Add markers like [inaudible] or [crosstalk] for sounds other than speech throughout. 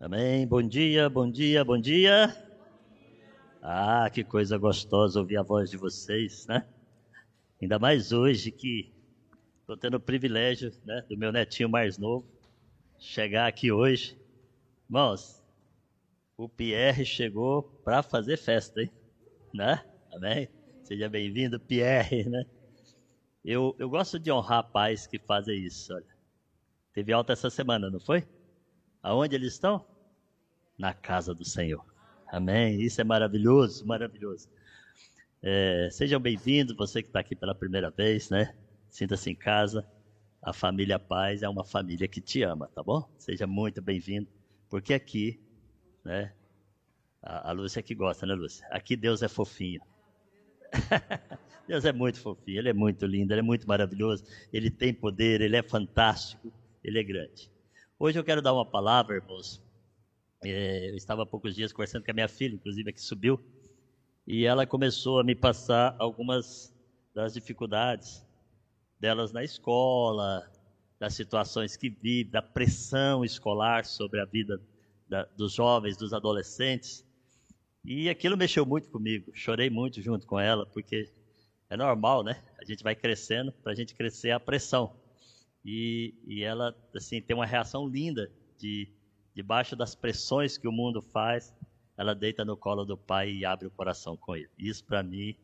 Amém. Bom dia, bom dia, bom dia. Ah, que coisa gostosa ouvir a voz de vocês, né? Ainda mais hoje que estou tendo o privilégio né, do meu netinho mais novo chegar aqui hoje. Irmãos, o Pierre chegou para fazer festa, hein? Né? Amém? Seja bem-vindo, Pierre, né? Eu, eu gosto de honrar pais que fazem isso, olha. Teve alta essa semana, não foi? Aonde eles estão? Na casa do Senhor. Amém? Isso é maravilhoso, maravilhoso. É, sejam bem-vindos, você que está aqui pela primeira vez, né? Sinta-se em casa. A família Paz é uma família que te ama, tá bom? Seja muito bem-vindo, porque aqui, né? A, a Lúcia que gosta, né, Lúcia? Aqui Deus é fofinho. [laughs] Deus é muito fofinho, Ele é muito lindo, Ele é muito maravilhoso, Ele tem poder, Ele é fantástico, Ele é grande. Hoje eu quero dar uma palavra, irmãos. É, eu estava há poucos dias conversando com a minha filha, inclusive, que subiu, e ela começou a me passar algumas das dificuldades delas na escola, das situações que vive, da pressão escolar sobre a vida da, dos jovens, dos adolescentes. E aquilo mexeu muito comigo, chorei muito junto com ela, porque é normal, né? A gente vai crescendo, para a gente crescer a pressão. E, e ela, assim, tem uma reação linda de, debaixo das pressões que o mundo faz, ela deita no colo do pai e abre o coração com ele. Isso, para mim,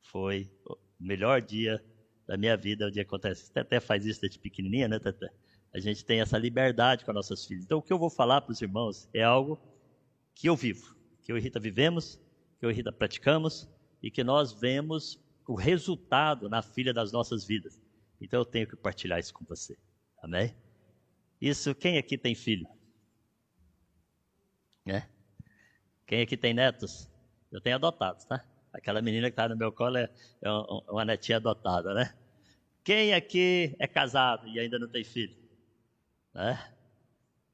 foi o melhor dia da minha vida, o dia que acontece. Você até faz isso desde pequenininha, né, Tete? A gente tem essa liberdade com nossas filhas. Então, o que eu vou falar para os irmãos é algo que eu vivo, que eu e Rita vivemos, que eu e Rita praticamos e que nós vemos o resultado na filha das nossas vidas. Então eu tenho que partilhar isso com você. Amém? Isso, quem aqui tem filho? É? Quem aqui tem netos? Eu tenho adotados, tá? Aquela menina que está no meu colo é, é uma netinha adotada, né? Quem aqui é casado e ainda não tem filho? Né?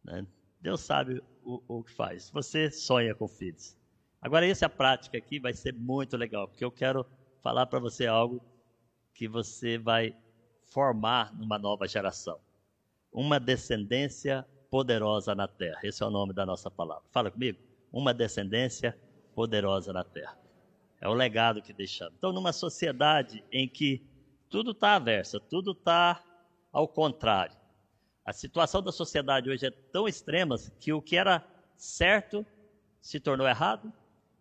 né? Deus sabe o, o que faz. Você sonha com filhos. Agora, essa prática aqui vai ser muito legal, porque eu quero falar para você algo que você vai formar numa nova geração. Uma descendência poderosa na terra. Esse é o nome da nossa palavra. Fala comigo. Uma descendência poderosa na terra. É o legado que deixamos. Então, numa sociedade em que tudo está aversa, tudo está ao contrário. A situação da sociedade hoje é tão extrema que o que era certo se tornou errado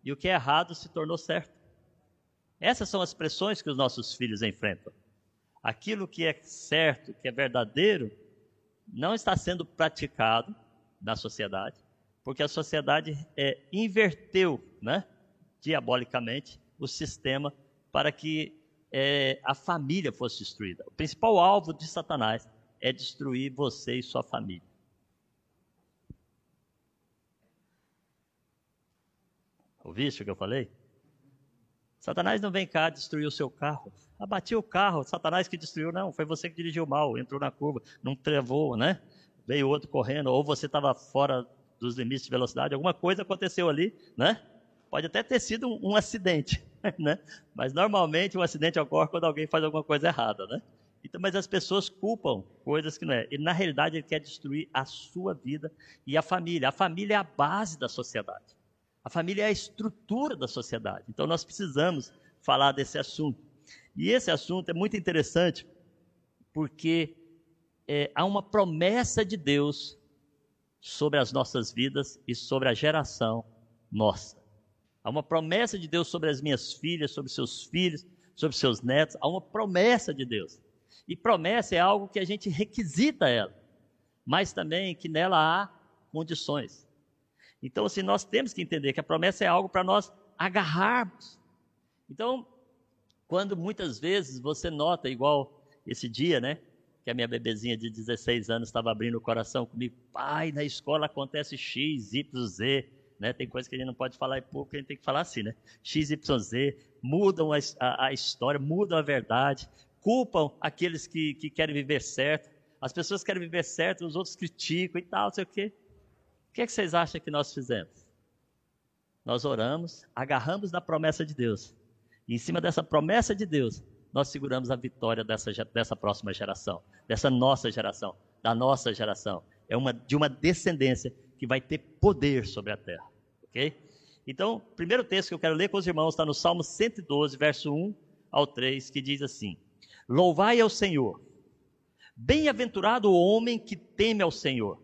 e o que é errado se tornou certo. Essas são as pressões que os nossos filhos enfrentam aquilo que é certo, que é verdadeiro, não está sendo praticado na sociedade, porque a sociedade é, inverteu, né, diabolicamente, o sistema para que é, a família fosse destruída. O principal alvo de Satanás é destruir você e sua família. Ouviste o que eu falei? Satanás não vem cá destruir o seu carro. Abati o carro, Satanás que destruiu, não, foi você que dirigiu mal, entrou na curva, não travou, né? Veio outro correndo, ou você estava fora dos limites de velocidade, alguma coisa aconteceu ali, né? Pode até ter sido um, um acidente, [laughs] né? Mas normalmente um acidente ocorre quando alguém faz alguma coisa errada, né? Então, mas as pessoas culpam coisas que não é. E na realidade ele quer destruir a sua vida e a família. A família é a base da sociedade. A família é a estrutura da sociedade. Então nós precisamos falar desse assunto. E esse assunto é muito interessante porque é, há uma promessa de Deus sobre as nossas vidas e sobre a geração nossa. Há uma promessa de Deus sobre as minhas filhas, sobre seus filhos, sobre seus netos. Há uma promessa de Deus. E promessa é algo que a gente requisita ela, mas também que nela há condições. Então, assim, nós temos que entender que a promessa é algo para nós agarrarmos. Então, quando muitas vezes você nota, igual esse dia, né? Que a minha bebezinha de 16 anos estava abrindo o coração comigo, pai, na escola acontece X, Y, Z, né? Tem coisa que a gente não pode falar em pouco, a gente tem que falar assim, né? X, Y, Z, mudam a, a, a história, mudam a verdade, culpam aqueles que, que querem viver certo. As pessoas querem viver certo, os outros criticam e tal, não sei o quê que, é que vocês acham que nós fizemos? Nós oramos, agarramos na promessa de Deus. E em cima dessa promessa de Deus, nós seguramos a vitória dessa, dessa próxima geração, dessa nossa geração, da nossa geração. É uma, de uma descendência que vai ter poder sobre a terra, ok? Então, o primeiro texto que eu quero ler com os irmãos está no Salmo 112, verso 1 ao 3, que diz assim: Louvai ao Senhor, bem-aventurado o homem que teme ao Senhor,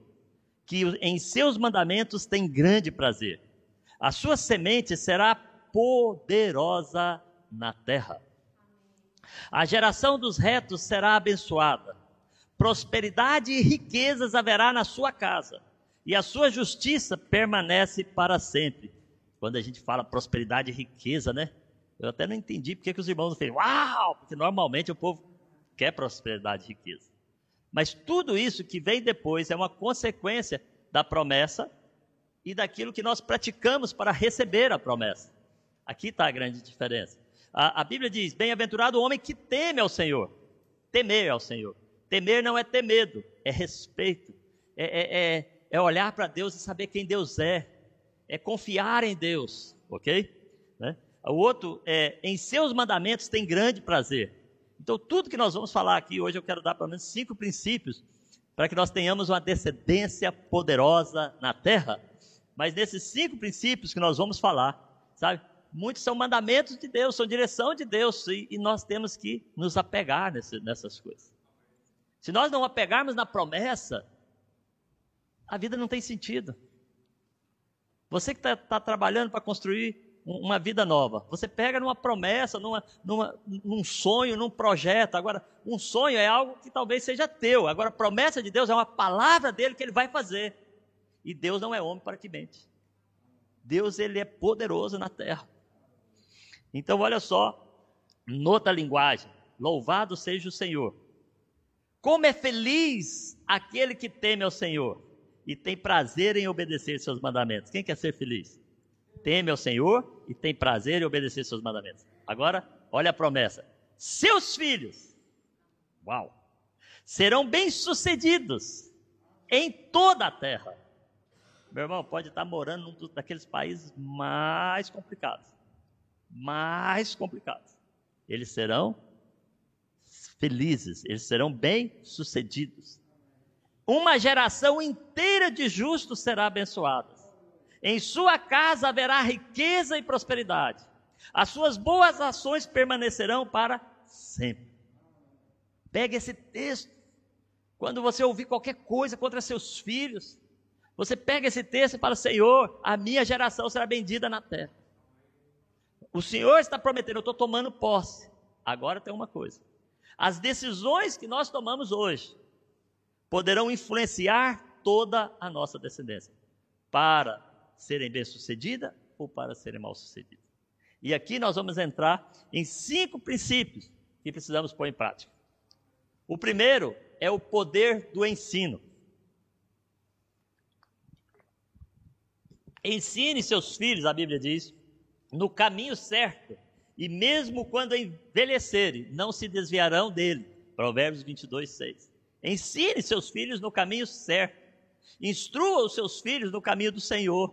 que em seus mandamentos tem grande prazer. A sua semente será poderosa na terra. A geração dos retos será abençoada. Prosperidade e riquezas haverá na sua casa, e a sua justiça permanece para sempre. Quando a gente fala prosperidade e riqueza, né? Eu até não entendi porque que os irmãos não fez uau, porque normalmente o povo quer prosperidade e riqueza. Mas tudo isso que vem depois é uma consequência da promessa e daquilo que nós praticamos para receber a promessa. Aqui está a grande diferença. A, a Bíblia diz: Bem-aventurado o homem que teme ao Senhor. Temer ao Senhor. Temer não é ter medo, é respeito. É, é, é, é olhar para Deus e saber quem Deus é. É confiar em Deus, ok? Né? O outro é: em seus mandamentos tem grande prazer. Então, tudo que nós vamos falar aqui hoje, eu quero dar pelo menos cinco princípios para que nós tenhamos uma descendência poderosa na terra. Mas nesses cinco princípios que nós vamos falar, sabe? Muitos são mandamentos de Deus, são direção de Deus, e, e nós temos que nos apegar nesse, nessas coisas. Se nós não apegarmos na promessa, a vida não tem sentido. Você que está tá trabalhando para construir uma vida nova, você pega numa promessa, numa, numa, num sonho, num projeto. Agora, um sonho é algo que talvez seja teu. Agora, a promessa de Deus é uma palavra dele que ele vai fazer. E Deus não é homem para que mente. Deus ele é poderoso na terra. Então, olha só, nota a linguagem: louvado seja o Senhor. Como é feliz aquele que teme ao Senhor e tem prazer em obedecer seus mandamentos. Quem quer ser feliz? Teme ao Senhor e tem prazer em obedecer seus mandamentos. Agora, olha a promessa: seus filhos, uau, serão bem-sucedidos em toda a terra. Meu irmão, pode estar morando num daqueles países mais complicados mais complicados. Eles serão felizes, eles serão bem-sucedidos. Uma geração inteira de justos será abençoada. Em sua casa haverá riqueza e prosperidade. As suas boas ações permanecerão para sempre. Pegue esse texto. Quando você ouvir qualquer coisa contra seus filhos, você pega esse texto e fala: Senhor, a minha geração será bendita na terra. O Senhor está prometendo, eu estou tomando posse. Agora tem uma coisa: as decisões que nós tomamos hoje poderão influenciar toda a nossa descendência para serem bem-sucedidas ou para serem mal-sucedidas. E aqui nós vamos entrar em cinco princípios que precisamos pôr em prática. O primeiro é o poder do ensino. Ensine seus filhos, a Bíblia diz, no caminho certo, e mesmo quando envelhecerem, não se desviarão dele. Provérbios 22, 6. Ensine seus filhos no caminho certo. Instrua os seus filhos no caminho do Senhor.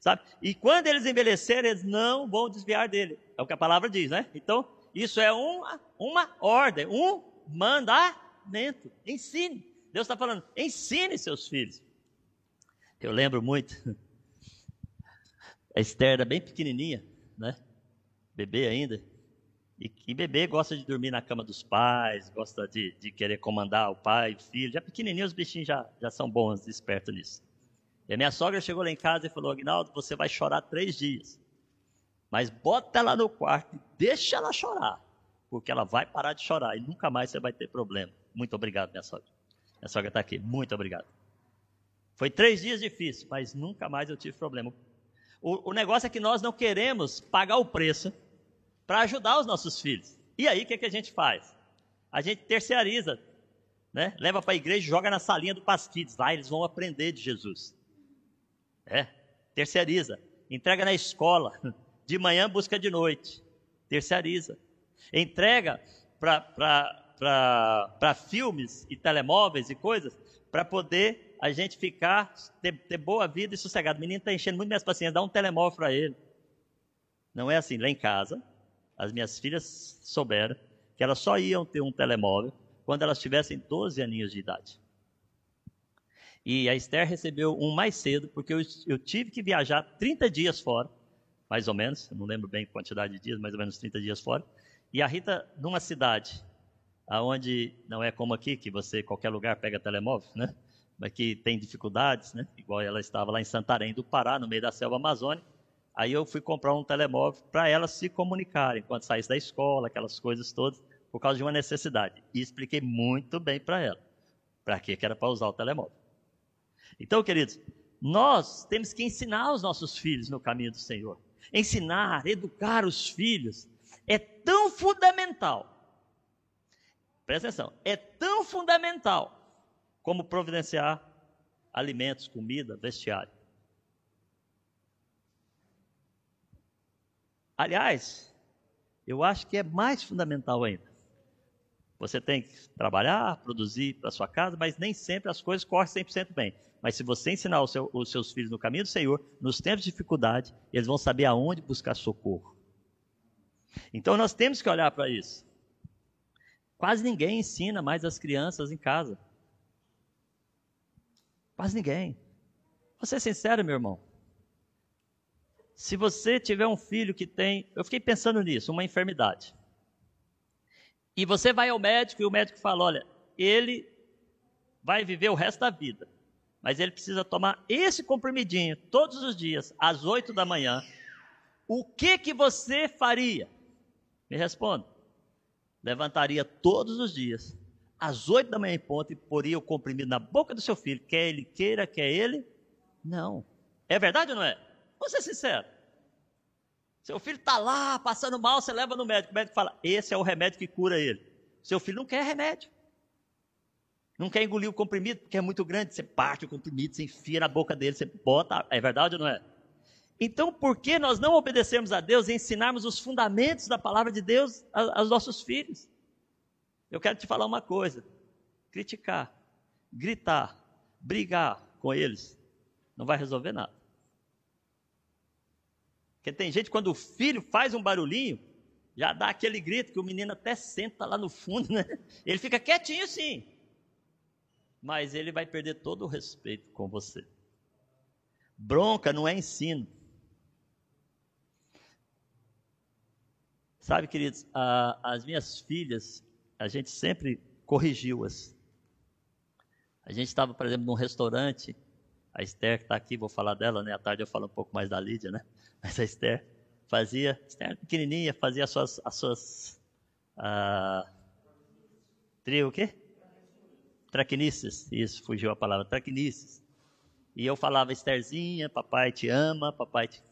Sabe? E quando eles envelhecerem, eles não vão desviar dele. É o que a palavra diz, né? Então, isso é uma, uma ordem, um mandamento. Ensine. Deus está falando, ensine seus filhos. Eu lembro muito. [laughs] A Esther era bem pequenininha né? Bebê ainda. E, e bebê gosta de dormir na cama dos pais, gosta de, de querer comandar o pai, o filho. Já pequenininho os bichinhos já, já são bons, espertos nisso. E a minha sogra chegou lá em casa e falou: Agnaldo, você vai chorar três dias. Mas bota ela no quarto e deixa ela chorar. Porque ela vai parar de chorar e nunca mais você vai ter problema. Muito obrigado, minha sogra. Minha sogra está aqui. Muito obrigado. Foi três dias difíceis, mas nunca mais eu tive problema. O, o negócio é que nós não queremos pagar o preço para ajudar os nossos filhos. E aí, o que, que a gente faz? A gente terceiriza, né? leva para a igreja e joga na salinha do Pasquides. Lá eles vão aprender de Jesus. É, terceiriza. Entrega na escola. [laughs] De manhã, busca de noite. Terceiriza. Entrega para filmes e telemóveis e coisas para poder a gente ficar, ter, ter boa vida e sossegado. O menino está enchendo muito minhas paciências, dá um telemóvel para ele. Não é assim. Lá em casa, as minhas filhas souberam que elas só iam ter um telemóvel quando elas tivessem 12 aninhos de idade. E a Esther recebeu um mais cedo, porque eu, eu tive que viajar 30 dias fora, mais ou menos, não lembro bem a quantidade de dias, mais ou menos 30 dias fora. E a Rita, numa cidade, aonde não é como aqui, que você, qualquer lugar, pega telemóvel, né? Que tem dificuldades, né? Igual ela estava lá em Santarém do Pará, no meio da selva amazônica. Aí eu fui comprar um telemóvel para ela se comunicar enquanto saísse da escola, aquelas coisas todas, por causa de uma necessidade. E expliquei muito bem para ela para que era para usar o telemóvel. Então, queridos, nós temos que ensinar os nossos filhos no caminho do Senhor. Ensinar, educar os filhos é tão fundamental. Presta atenção, é tão fundamental como providenciar alimentos, comida, vestiário. Aliás, eu acho que é mais fundamental ainda. Você tem que trabalhar, produzir para sua casa, mas nem sempre as coisas correm 100% bem. Mas se você ensinar seu, os seus filhos no caminho do Senhor, nos tempos de dificuldade, eles vão saber aonde buscar socorro. Então nós temos que olhar para isso. Quase ninguém ensina mais as crianças em casa. Quase ninguém. Vou ser sincero, meu irmão. Se você tiver um filho que tem, eu fiquei pensando nisso, uma enfermidade. E você vai ao médico e o médico fala: olha, ele vai viver o resto da vida, mas ele precisa tomar esse comprimidinho todos os dias, às 8 da manhã. O que que você faria? Me responda. Levantaria todos os dias, às 8 da manhã em ponto, e poria o comprimido na boca do seu filho, quer ele queira, quer ele. Não. É verdade ou não é? Vou ser sincero. Seu filho está lá, passando mal, você leva no médico. O médico fala: esse é o remédio que cura ele. Seu filho não quer remédio. Não quer engolir o comprimido, porque é muito grande. Você parte o comprimido, você enfia na boca dele, você bota. É verdade ou não é? Então, por que nós não obedecemos a Deus e ensinarmos os fundamentos da palavra de Deus aos nossos filhos? Eu quero te falar uma coisa: criticar, gritar, brigar com eles, não vai resolver nada. Porque tem gente, quando o filho faz um barulhinho, já dá aquele grito que o menino até senta lá no fundo, né? Ele fica quietinho sim. Mas ele vai perder todo o respeito com você. Bronca não é ensino. Sabe, queridos, a, as minhas filhas, a gente sempre corrigiu-as. A gente estava, por exemplo, num restaurante, a Esther que está aqui, vou falar dela, né? À tarde eu falo um pouco mais da Lídia, né? [laughs] Mas a Esther fazia, Esther pequenininha, fazia as suas, as suas ah, trio, o quê? Traquinices, isso, fugiu a palavra, traquinices. E eu falava, Estherzinha, papai te ama, papai te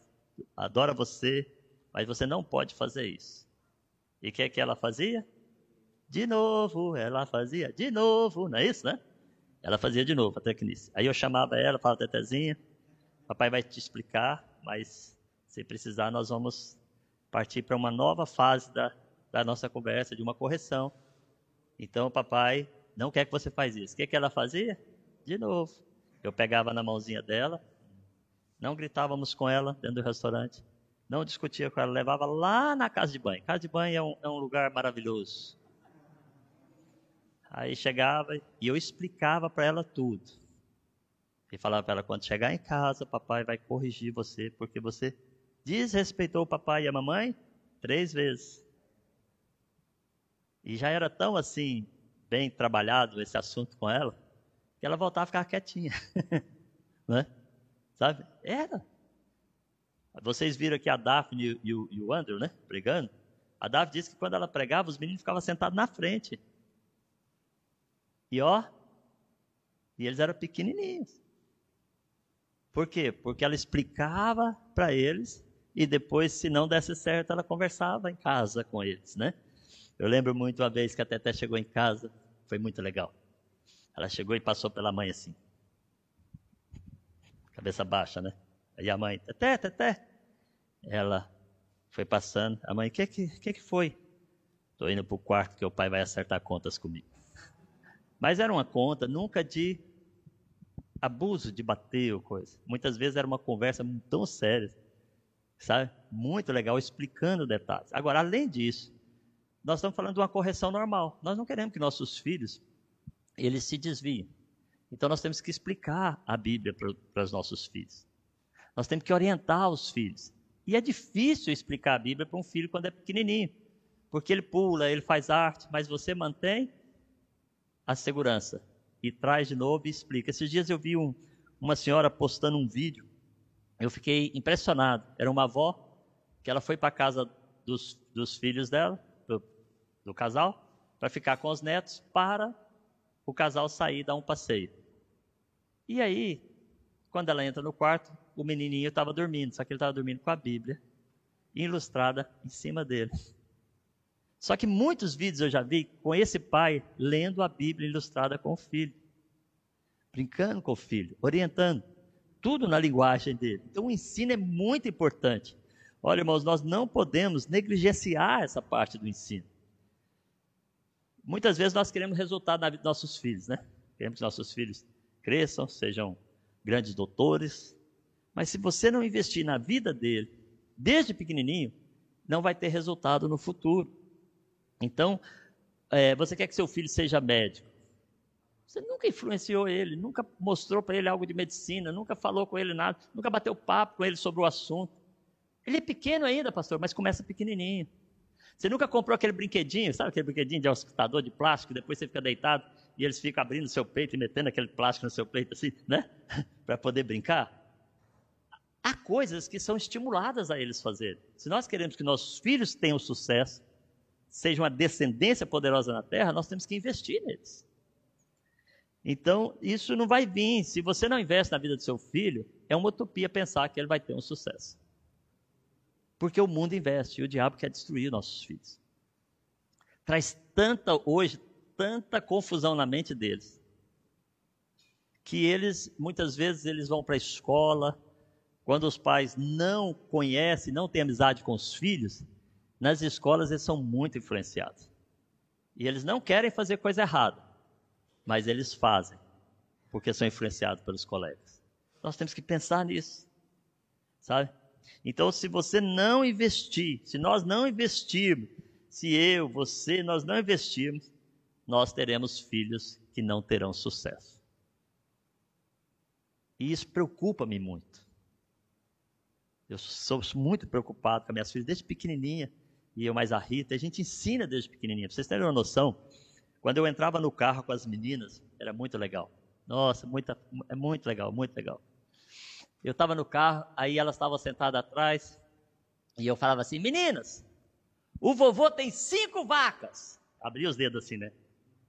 adora você, mas você não pode fazer isso. E o que é que ela fazia? De novo, ela fazia de novo, não é isso, né? Ela fazia de novo a traquinice. Aí eu chamava ela, falava, Tetezinha, papai vai te explicar, mas se precisar, nós vamos partir para uma nova fase da, da nossa conversa, de uma correção. Então, papai não quer que você faz isso. O que, que ela fazia? De novo. Eu pegava na mãozinha dela, não gritávamos com ela dentro do restaurante, não discutia com ela, levava lá na casa de banho. Casa de banho é um, é um lugar maravilhoso. Aí chegava e eu explicava para ela tudo. E falava para ela: quando chegar em casa, papai vai corrigir você, porque você desrespeitou o papai e a mamãe três vezes. E já era tão assim, bem trabalhado esse assunto com ela, que ela voltava a ficar quietinha. [laughs] né? Sabe? Era. Vocês viram aqui a Daphne e o, e o Andrew, né? Pregando. A Daphne disse que quando ela pregava, os meninos ficavam sentados na frente. E ó, e eles eram pequenininhos. Por quê? Porque ela explicava para eles e depois, se não desse certo, ela conversava em casa com eles, né? Eu lembro muito uma vez que a Teté chegou em casa, foi muito legal. Ela chegou e passou pela mãe assim, cabeça baixa, né? Aí a mãe, Teté, Teté. Ela foi passando, a mãe, o que, que, que, que foi? Estou indo para o quarto que o pai vai acertar contas comigo. Mas era uma conta nunca de abuso, de bater ou coisa. Muitas vezes era uma conversa tão séria sabe? Muito legal, explicando detalhes. Agora, além disso, nós estamos falando de uma correção normal. Nós não queremos que nossos filhos eles se desviem. Então nós temos que explicar a Bíblia para os nossos filhos. Nós temos que orientar os filhos. E é difícil explicar a Bíblia para um filho quando é pequenininho, porque ele pula, ele faz arte, mas você mantém a segurança e traz de novo e explica. Esses dias eu vi um, uma senhora postando um vídeo, eu fiquei impressionado. Era uma avó que ela foi para casa dos, dos filhos dela, do, do casal, para ficar com os netos, para o casal sair dar um passeio. E aí, quando ela entra no quarto, o menininho estava dormindo, só que ele estava dormindo com a Bíblia ilustrada em cima dele. Só que muitos vídeos eu já vi com esse pai lendo a Bíblia ilustrada com o filho, brincando com o filho, orientando, tudo na linguagem dele. Então o ensino é muito importante. Olha, irmãos, nós não podemos negligenciar essa parte do ensino. Muitas vezes nós queremos resultado na vida dos nossos filhos, né? Queremos que nossos filhos cresçam, sejam grandes doutores. Mas se você não investir na vida dele, desde pequenininho, não vai ter resultado no futuro. Então, é, você quer que seu filho seja médico? Você nunca influenciou ele, nunca mostrou para ele algo de medicina, nunca falou com ele nada, nunca bateu papo com ele sobre o assunto. Ele é pequeno ainda, pastor, mas começa pequenininho. Você nunca comprou aquele brinquedinho, sabe aquele brinquedinho de auscultador de plástico, depois você fica deitado e eles ficam abrindo seu peito e metendo aquele plástico no seu peito assim, né? [laughs] para poder brincar? Há coisas que são estimuladas a eles fazerem. Se nós queremos que nossos filhos tenham sucesso, sejam uma descendência poderosa na terra, nós temos que investir neles. Então, isso não vai vir. Se você não investe na vida do seu filho, é uma utopia pensar que ele vai ter um sucesso. Porque o mundo investe e o diabo quer destruir nossos filhos. Traz tanta, hoje, tanta confusão na mente deles. Que eles, muitas vezes, eles vão para a escola, quando os pais não conhecem, não têm amizade com os filhos, nas escolas eles são muito influenciados. E eles não querem fazer coisa errada, mas eles fazem, porque são influenciados pelos colegas. Nós temos que pensar nisso, sabe? Então, se você não investir, se nós não investirmos, se eu, você, nós não investirmos, nós teremos filhos que não terão sucesso. E isso preocupa-me muito. Eu sou muito preocupado com as minhas filhas desde pequenininha, e eu mais a Rita, a gente ensina desde pequenininha. Para vocês terem uma noção, quando eu entrava no carro com as meninas, era muito legal. Nossa, muita, é muito legal, muito legal. Eu estava no carro, aí elas estavam sentadas atrás, e eu falava assim: Meninas, o vovô tem cinco vacas. Abria os dedos assim, né?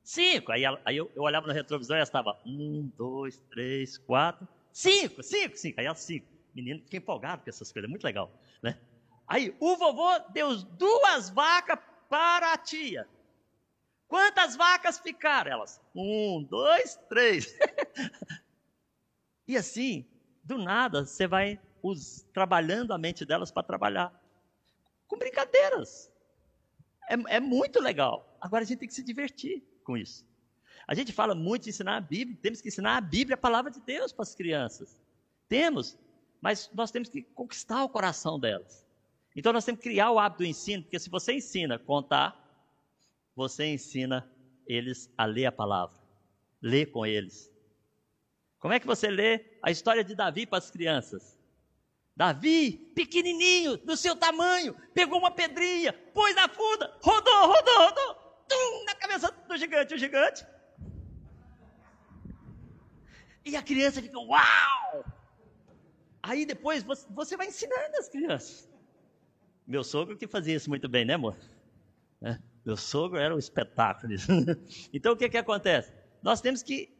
Cinco. Aí, aí eu, eu, olhava no retrovisor e ela estava: um, dois, três, quatro, cinco, cinco, cinco. Aí ela, cinco. Menino fica empolgado com essas coisas, é muito legal? Aí o vovô deu duas vacas para a tia. Quantas vacas ficaram? Elas, um, dois, três. [laughs] e assim, do nada, você vai os, trabalhando a mente delas para trabalhar. Com brincadeiras. É, é muito legal. Agora a gente tem que se divertir com isso. A gente fala muito de ensinar a Bíblia, temos que ensinar a Bíblia, a palavra de Deus para as crianças. Temos, mas nós temos que conquistar o coração delas. Então nós temos que criar o hábito do ensino, porque se você ensina contar, você ensina eles a ler a palavra. Lê com eles. Como é que você lê a história de Davi para as crianças? Davi, pequenininho, do seu tamanho, pegou uma pedrinha, pôs na funda, rodou, rodou, rodou, tum, na cabeça do gigante, o gigante. E a criança fica, uau! Aí depois você vai ensinando as crianças. Meu sogro que fazia isso muito bem, né, amor? É, meu sogro era um espetáculo. [laughs] então o que, que acontece? Nós temos que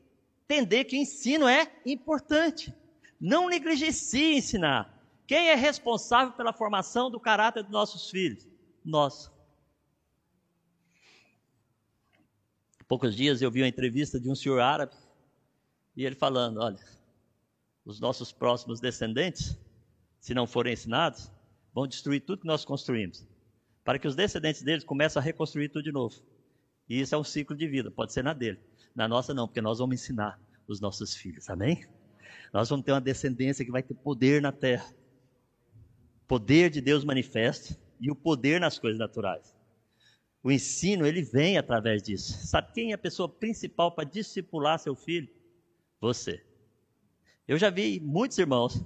entender que o ensino é importante. Não negligencie ensinar. Quem é responsável pela formação do caráter dos nossos filhos? Nós. Há poucos dias eu vi uma entrevista de um senhor árabe e ele falando: olha, os nossos próximos descendentes, se não forem ensinados, vão destruir tudo que nós construímos, para que os descendentes deles comecem a reconstruir tudo de novo. E isso é um ciclo de vida, pode ser na dele. Na nossa não, porque nós vamos ensinar os nossos filhos, amém? Nós vamos ter uma descendência que vai ter poder na terra. Poder de Deus manifesto e o poder nas coisas naturais. O ensino, ele vem através disso. Sabe quem é a pessoa principal para discipular seu filho? Você. Eu já vi muitos irmãos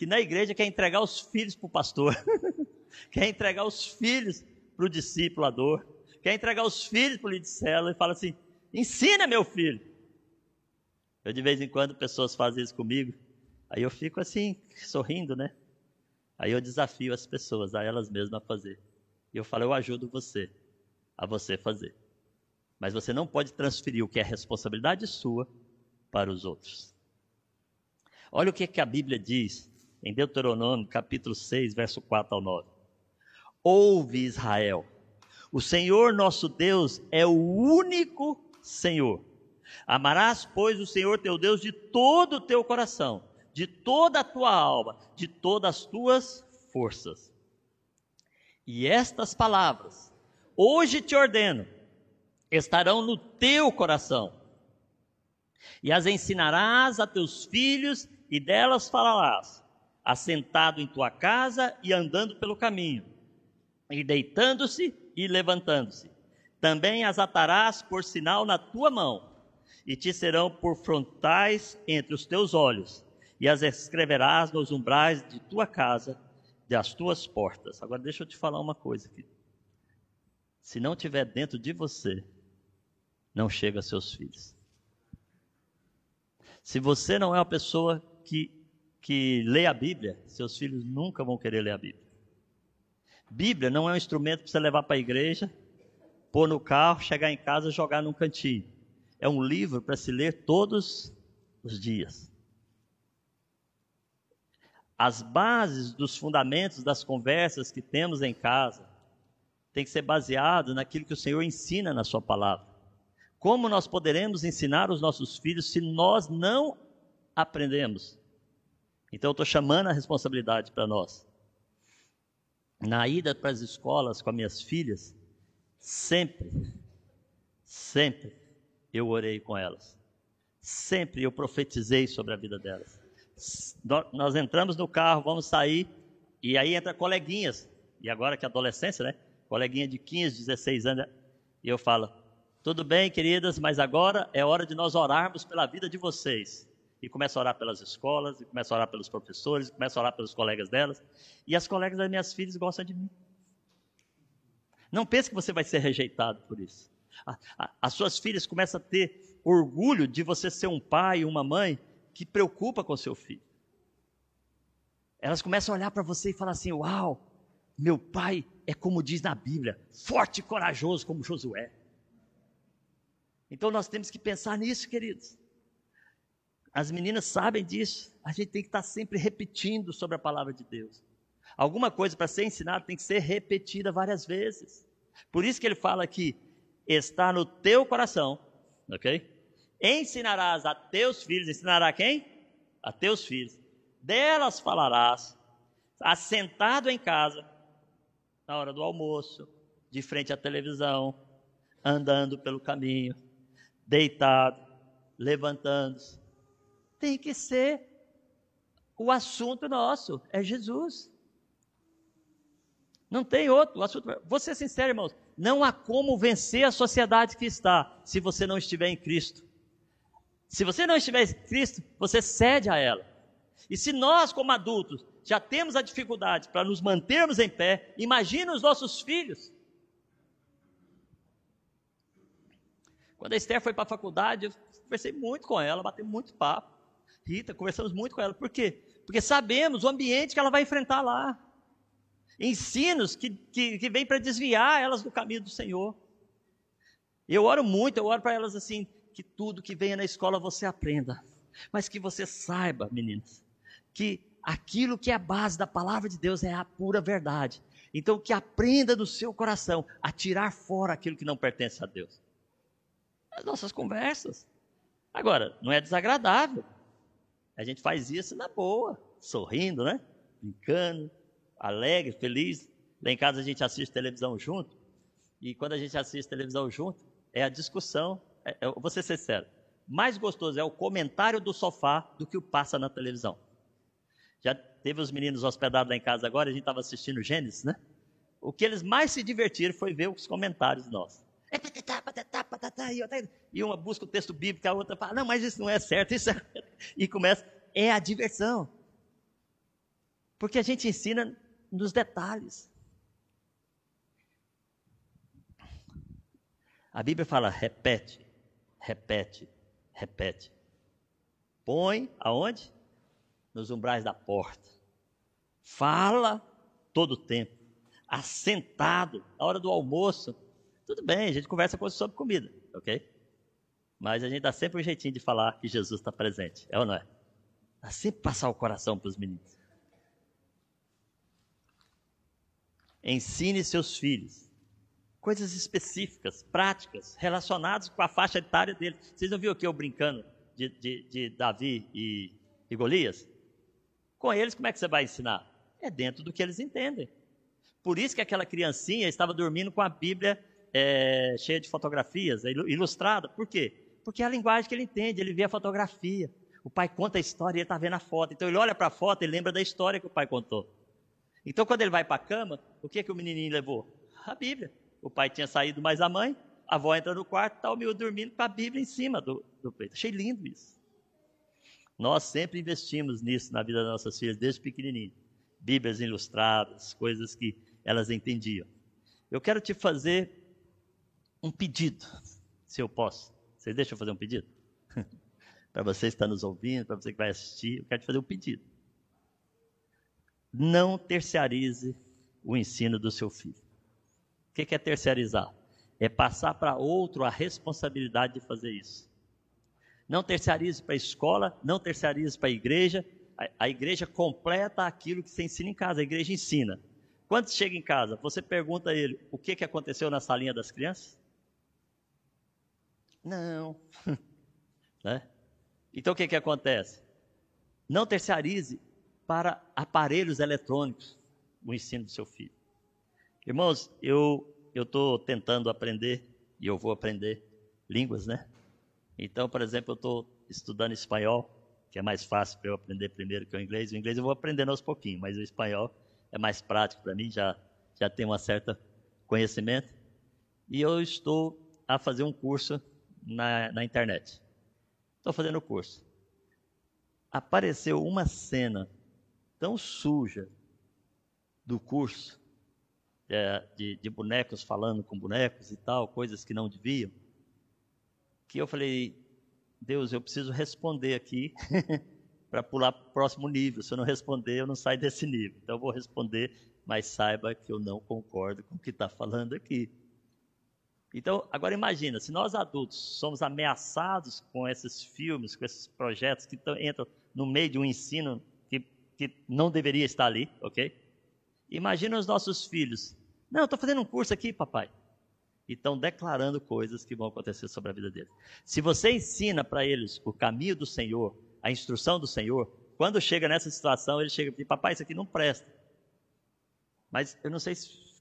que na igreja quer entregar os filhos para o pastor, [laughs] quer entregar os filhos para o discipulador, quer entregar os filhos para o líder e fala assim: ensina meu filho. Eu de vez em quando pessoas fazem isso comigo, aí eu fico assim, sorrindo, né? Aí eu desafio as pessoas, a elas mesmas a fazer. E eu falo, eu ajudo você a você fazer. Mas você não pode transferir o que é responsabilidade sua para os outros. Olha o que, que a Bíblia diz em Deuteronômio, capítulo 6, verso 4 ao 9. Ouve Israel, o Senhor nosso Deus é o único Senhor. Amarás, pois, o Senhor teu Deus de todo o teu coração, de toda a tua alma, de todas as tuas forças. E estas palavras, hoje te ordeno, estarão no teu coração, e as ensinarás a teus filhos, e delas falarás, assentado em tua casa e andando pelo caminho, e deitando-se e levantando-se. Também as atarás por sinal na tua mão, e te serão por frontais entre os teus olhos e as escreverás nos umbrais de tua casa, das tuas portas. Agora deixa eu te falar uma coisa aqui. Se não tiver dentro de você, não chega a seus filhos. Se você não é uma pessoa que, que lê a Bíblia, seus filhos nunca vão querer ler a Bíblia. Bíblia não é um instrumento para você levar para a igreja, pôr no carro, chegar em casa e jogar num cantinho. É um livro para se ler todos os dias as bases dos fundamentos das conversas que temos em casa tem que ser baseado naquilo que o Senhor ensina na sua palavra. Como nós poderemos ensinar os nossos filhos se nós não aprendemos? Então eu estou chamando a responsabilidade para nós. Na ida para as escolas com as minhas filhas, sempre, sempre eu orei com elas. Sempre eu profetizei sobre a vida delas nós entramos no carro, vamos sair, e aí entra coleguinhas, e agora que é adolescência, né? Coleguinha de 15, 16 anos, e eu falo, tudo bem, queridas, mas agora é hora de nós orarmos pela vida de vocês. E começa a orar pelas escolas, e começa a orar pelos professores, e começa a orar pelos colegas delas. E as colegas das minhas filhas gostam de mim. Não pense que você vai ser rejeitado por isso. as suas filhas começam a ter orgulho de você ser um pai, uma mãe que preocupa com seu filho. Elas começam a olhar para você e falar assim: Uau, meu pai é como diz na Bíblia, forte e corajoso como Josué. Então nós temos que pensar nisso, queridos. As meninas sabem disso. A gente tem que estar sempre repetindo sobre a palavra de Deus. Alguma coisa para ser ensinada tem que ser repetida várias vezes. Por isso que ele fala que está no teu coração, ok? ensinarás a teus filhos, ensinará quem? A teus filhos. Delas falarás, assentado em casa, na hora do almoço, de frente à televisão, andando pelo caminho, deitado, levantando-se. Tem que ser o assunto nosso, é Jesus. Não tem outro assunto. Vou ser sincero, irmãos, não há como vencer a sociedade que está se você não estiver em Cristo. Se você não estiver em Cristo, você cede a ela. E se nós, como adultos, já temos a dificuldade para nos mantermos em pé, imagine os nossos filhos. Quando a Esther foi para a faculdade, eu conversei muito com ela, batei muito papo. Rita, conversamos muito com ela. Por quê? Porque sabemos o ambiente que ela vai enfrentar lá. Ensinos que, que, que vêm para desviar elas do caminho do Senhor. Eu oro muito, eu oro para elas assim, que tudo que venha na escola você aprenda, mas que você saiba, meninas, que aquilo que é a base da palavra de Deus é a pura verdade. Então, que aprenda do seu coração a tirar fora aquilo que não pertence a Deus. As nossas conversas. Agora, não é desagradável. A gente faz isso na boa, sorrindo, né? Brincando, alegre, feliz. Lá em casa a gente assiste televisão junto. E quando a gente assiste televisão junto, é a discussão é, eu vou ser sincero, mais gostoso é o comentário do sofá do que o passa na televisão. Já teve os meninos hospedados lá em casa agora, a gente estava assistindo Gênesis, né? O que eles mais se divertiram foi ver os comentários nossos. É e uma busca o texto bíblico, a outra fala, não, mas isso não é certo, isso é... [laughs] E começa, é a diversão. Porque a gente ensina nos detalhes. A Bíblia fala, repete, repete, repete. Põe aonde? Nos umbrais da porta. Fala todo o tempo. Assentado, na hora do almoço. Tudo bem, a gente conversa sobre comida, ok? Mas a gente dá sempre um jeitinho de falar que Jesus está presente, é ou não é? Dá sempre passar o coração para os meninos. Ensine seus filhos coisas específicas, práticas, relacionadas com a faixa etária dele. Vocês não viram que eu brincando de, de, de Davi e, e Golias? Com eles, como é que você vai ensinar? É dentro do que eles entendem. Por isso que aquela criancinha estava dormindo com a Bíblia é, cheia de fotografias, ilustrada. Por quê? Porque é a linguagem que ele entende, ele vê a fotografia. O pai conta a história e ele está vendo a foto. Então ele olha para a foto e lembra da história que o pai contou. Então quando ele vai para a cama, o que, que o menininho levou? A Bíblia. O pai tinha saído, mais a mãe, a avó entra no quarto, está o meu dormindo com a Bíblia em cima do, do peito. Achei lindo isso. Nós sempre investimos nisso na vida das nossas filhas, desde pequenininho. Bíblias ilustradas, coisas que elas entendiam. Eu quero te fazer um pedido, se eu posso. Você deixa eu fazer um pedido? [laughs] para você que está nos ouvindo, para você que vai assistir, eu quero te fazer um pedido. Não terciarize o ensino do seu filho. O que é terceirizar? É passar para outro a responsabilidade de fazer isso. Não terceirize para a escola, não terceirize para a igreja. A, igreja completa aquilo que você ensina em casa, a igreja ensina. Quando chega em casa, você pergunta a ele o que, que aconteceu na salinha das crianças? Não. [laughs] né? Então o que, que acontece? Não terceirize para aparelhos eletrônicos o ensino do seu filho. Irmãos, eu eu estou tentando aprender e eu vou aprender línguas, né? Então, por exemplo, eu estou estudando espanhol, que é mais fácil para eu aprender primeiro que o inglês. O inglês eu vou aprendendo aos pouquinhos, mas o espanhol é mais prático para mim, já já tenho um certo conhecimento. E eu estou a fazer um curso na, na internet. Estou fazendo o curso. Apareceu uma cena tão suja do curso é, de, de bonecos falando com bonecos e tal, coisas que não deviam, que eu falei, Deus, eu preciso responder aqui [laughs] para pular para o próximo nível. Se eu não responder, eu não saio desse nível. Então eu vou responder, mas saiba que eu não concordo com o que está falando aqui. Então, agora imagina, se nós adultos somos ameaçados com esses filmes, com esses projetos que entram no meio de um ensino que, que não deveria estar ali, ok? Imagina os nossos filhos não, estou fazendo um curso aqui, papai. E estão declarando coisas que vão acontecer sobre a vida deles. Se você ensina para eles o caminho do Senhor, a instrução do Senhor, quando chega nessa situação, ele chega e diz, papai, isso aqui não presta. Mas eu não sei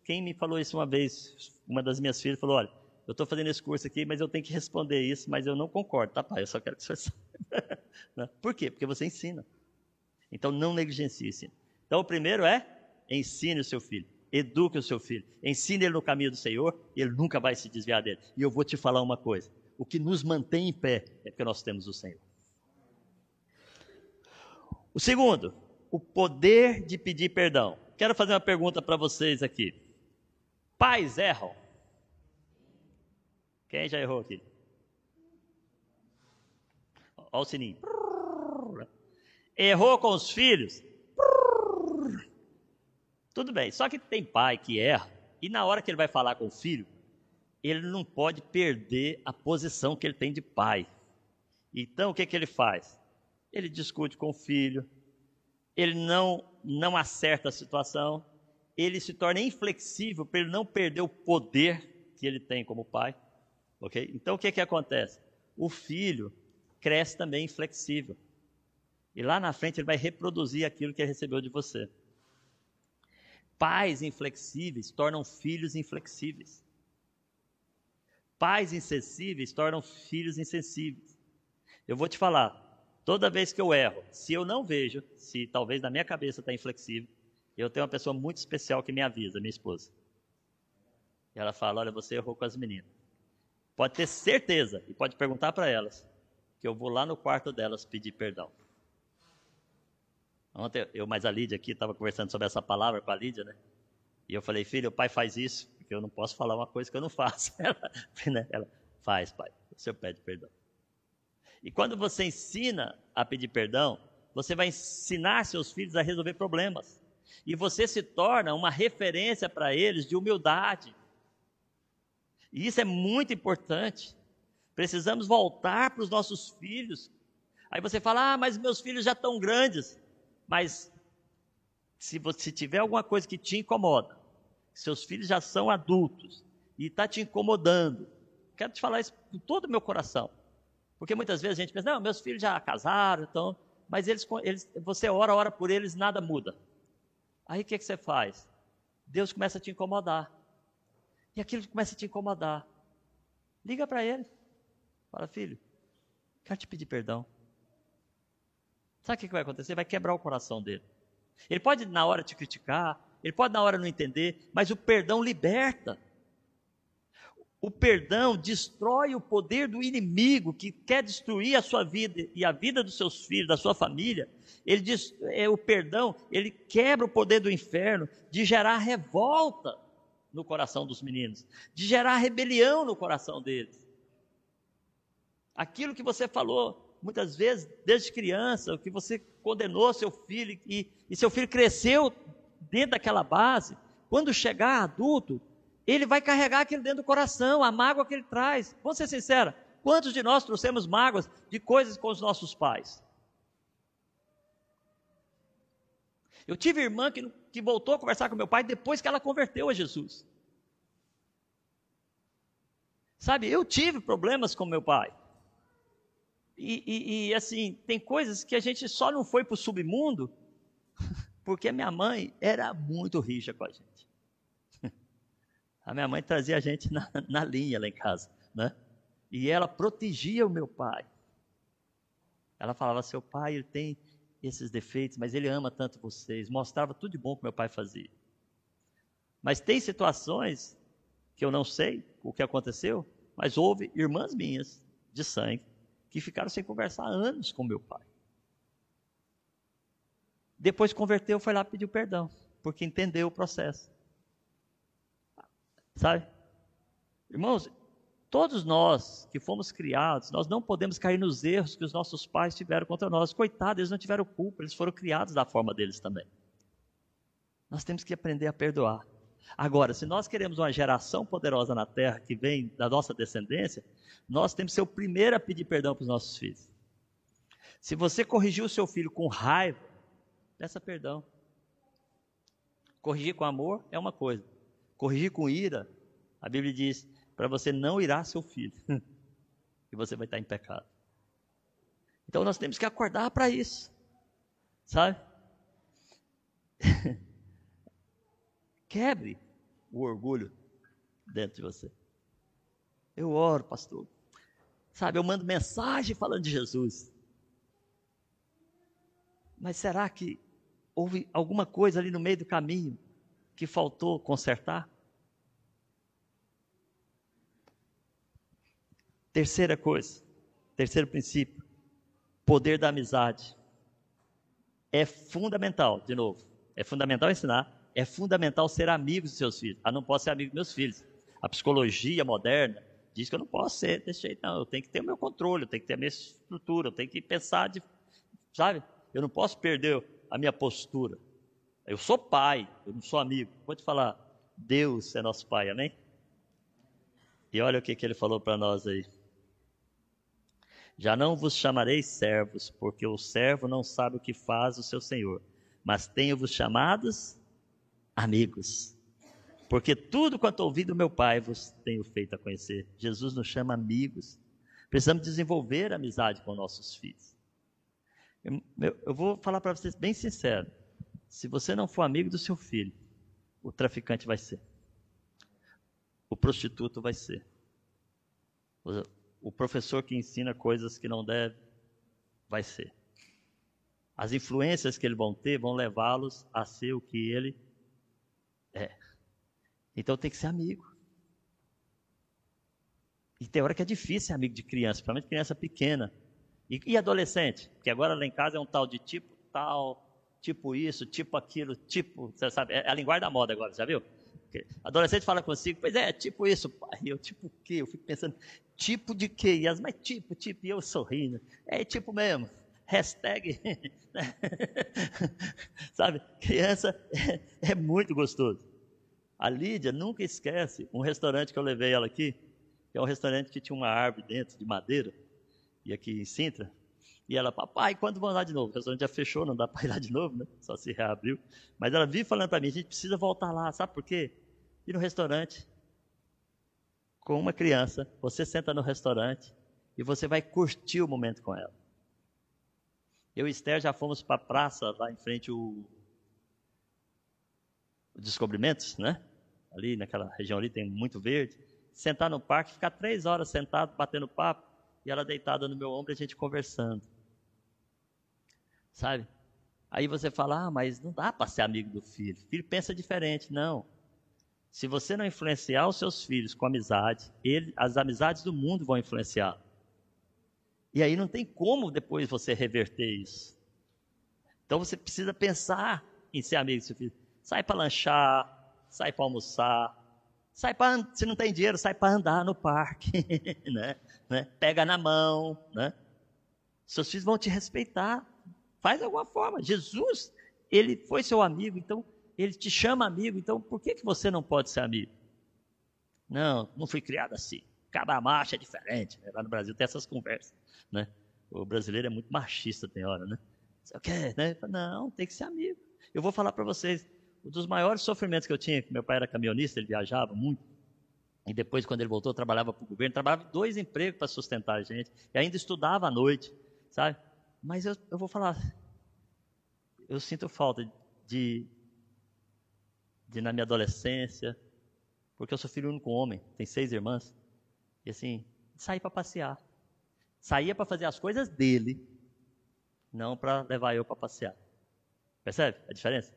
quem me falou isso uma vez, uma das minhas filhas falou, olha, eu estou fazendo esse curso aqui, mas eu tenho que responder isso, mas eu não concordo, tá, pai? Eu só quero que o senhor [laughs] saiba. Né? Por quê? Porque você ensina. Então não negligencie ensino. Então o primeiro é ensine o seu filho eduque o seu filho, ensine ele no caminho do Senhor ele nunca vai se desviar dele. E eu vou te falar uma coisa: o que nos mantém em pé é porque nós temos o Senhor. O segundo, o poder de pedir perdão. Quero fazer uma pergunta para vocês aqui. Pais erram? Quem já errou aqui? Olha o sininho. Errou com os filhos? Tudo bem, só que tem pai que erra e na hora que ele vai falar com o filho, ele não pode perder a posição que ele tem de pai. Então o que, que ele faz? Ele discute com o filho, ele não, não acerta a situação, ele se torna inflexível para ele não perder o poder que ele tem como pai. Ok? Então o que, que acontece? O filho cresce também inflexível. E lá na frente ele vai reproduzir aquilo que ele recebeu de você. Pais inflexíveis tornam filhos inflexíveis. Pais insensíveis tornam filhos insensíveis. Eu vou te falar, toda vez que eu erro, se eu não vejo, se talvez na minha cabeça está inflexível, eu tenho uma pessoa muito especial que me avisa, minha esposa. E ela fala: Olha, você errou com as meninas. Pode ter certeza e pode perguntar para elas que eu vou lá no quarto delas pedir perdão. Ontem eu, mais a Lídia aqui, estava conversando sobre essa palavra com a Lídia, né? E eu falei, filho, o pai faz isso, porque eu não posso falar uma coisa que eu não faço. [laughs] Ela, né? ela faz, pai, o senhor pede perdão. E quando você ensina a pedir perdão, você vai ensinar seus filhos a resolver problemas. E você se torna uma referência para eles de humildade. E isso é muito importante. Precisamos voltar para os nossos filhos. Aí você fala: ah, mas meus filhos já estão grandes. Mas se você tiver alguma coisa que te incomoda, seus filhos já são adultos e está te incomodando, quero te falar isso com todo o meu coração. Porque muitas vezes a gente pensa, não, meus filhos já casaram, então, mas eles, eles você ora, ora por eles, nada muda. Aí o que, que você faz? Deus começa a te incomodar. E aquilo começa a te incomodar. Liga para ele. Fala, filho, quero te pedir perdão. Sabe o que vai acontecer? Vai quebrar o coração dele. Ele pode na hora te criticar, ele pode na hora não entender, mas o perdão liberta. O perdão destrói o poder do inimigo que quer destruir a sua vida e a vida dos seus filhos, da sua família. Ele diz, é, o perdão, ele quebra o poder do inferno de gerar revolta no coração dos meninos, de gerar rebelião no coração deles. Aquilo que você falou muitas vezes desde criança, o que você condenou seu filho e, e seu filho cresceu dentro daquela base, quando chegar adulto, ele vai carregar aquilo dentro do coração, a mágoa que ele traz. Vamos ser sinceros, quantos de nós trouxemos mágoas de coisas com os nossos pais? Eu tive irmã que, que voltou a conversar com meu pai depois que ela converteu a Jesus. Sabe, eu tive problemas com meu pai. E, e, e, assim, tem coisas que a gente só não foi para o submundo [laughs] porque minha mãe era muito rixa com a gente. [laughs] A minha mãe trazia a gente na, na linha lá em casa, né? E ela protegia o meu pai. Ela falava: seu pai ele tem esses defeitos, mas ele ama tanto vocês. Mostrava tudo de bom que meu pai fazia. Mas tem situações que eu não sei o que aconteceu, mas houve irmãs minhas de sangue que ficaram sem conversar anos com meu pai. Depois converteu, foi lá pedir perdão, porque entendeu o processo. Sabe? Irmãos, todos nós que fomos criados, nós não podemos cair nos erros que os nossos pais tiveram contra nós. Coitados, eles não tiveram culpa, eles foram criados da forma deles também. Nós temos que aprender a perdoar. Agora, se nós queremos uma geração poderosa na terra que vem da nossa descendência, nós temos que ser o primeiro a pedir perdão para os nossos filhos. Se você corrigiu o seu filho com raiva, peça perdão. Corrigir com amor é uma coisa. Corrigir com ira, a Bíblia diz, para você não irar seu filho. [laughs] e você vai estar em pecado. Então nós temos que acordar para isso. Sabe? [laughs] Quebre o orgulho dentro de você. Eu oro, pastor. Sabe, eu mando mensagem falando de Jesus. Mas será que houve alguma coisa ali no meio do caminho que faltou consertar? Terceira coisa, terceiro princípio, poder da amizade. É fundamental, de novo, é fundamental ensinar é fundamental ser amigo dos seus filhos. Ah, não posso ser amigo dos meus filhos. A psicologia moderna diz que eu não posso ser desse jeito, não. Eu tenho que ter o meu controle, eu tenho que ter a minha estrutura, eu tenho que pensar de. Sabe? Eu não posso perder a minha postura. Eu sou pai, eu não sou amigo. Vou te falar, Deus é nosso pai, amém? E olha o que, que ele falou para nós aí. Já não vos chamarei servos, porque o servo não sabe o que faz o seu senhor, mas tenho-vos chamados amigos. Porque tudo quanto ouvi do meu Pai vos tenho feito a conhecer. Jesus nos chama amigos. Precisamos desenvolver amizade com nossos filhos. Eu, eu vou falar para vocês bem sincero. Se você não for amigo do seu filho, o traficante vai ser. O prostituto vai ser. O, professor que ensina coisas que não deve, vai ser. As influências que ele vão ter vão levá-los a ser o que ele é. Então tem que ser amigo. E tem hora que é difícil ser amigo de criança, principalmente criança pequena. E, e adolescente, porque agora lá em casa é um tal de tipo tal, tipo isso, tipo aquilo, tipo, você sabe, é a linguagem da moda agora, já viu? Adolescente fala consigo, pois é, tipo isso, pai. Eu, tipo o quê? Eu fico pensando, tipo de quê? E as, mas tipo, tipo, e eu sorrindo. É tipo mesmo. Hashtag. [laughs] Né? [laughs] Sabe? Criança é, [laughs] é, muito gostoso. A Lídia nunca esquece um restaurante que eu levei ela aqui, que é um restaurante que tinha uma árvore dentro de madeira, e aqui em Sintra. E ela, papai, quando vamos lá de novo? O restaurante já fechou, não dá para ir lá de novo, né? Só se reabriu. Mas ela vive falando para mim, a gente precisa voltar lá, sabe por quê? Ir no restaurante com uma criança, você senta no restaurante e você vai curtir o momento com ela. Eu e Esther já fomos para a praça lá em frente o, o Descobrimentos, né? Ali naquela região ali tem muito verde. Sentar no parque, ficar três horas sentado, batendo papo, e ela deitada no meu ombro e a gente conversando sabe? Aí você fala, ah, mas não dá para ser amigo do filho. O filho pensa diferente. Não. Se você não influenciar os seus filhos com amizade, ele, as amizades do mundo vão influenciar. E aí não tem como depois você reverter isso. Então você precisa pensar em ser amigo do seu filho. Sai para lanchar, sai para almoçar, sai para se não tem dinheiro, sai para andar no parque, [laughs] né? né? Pega na mão, né? Seus filhos vão te respeitar. Faz alguma forma. Jesus, ele foi seu amigo, então ele te chama amigo, então por que, que você não pode ser amigo? Não, não fui criado assim. Cabra macho é diferente. Né? Lá no Brasil tem essas conversas, né? O brasileiro é muito machista, tem hora, né? Você quer, né? Não, tem que ser amigo. Eu vou falar para vocês, um dos maiores sofrimentos que eu tinha, meu pai era caminhonista, ele viajava muito, e depois, quando ele voltou, trabalhava para o governo, trabalhava dois empregos para sustentar a gente, e ainda estudava à noite, sabe? Mas eu, eu vou falar, eu sinto falta de, de, na minha adolescência, porque eu sou filho único homem, tem seis irmãs, e assim, sair para passear. Saía para fazer as coisas dele, não para levar eu para passear. Percebe a diferença?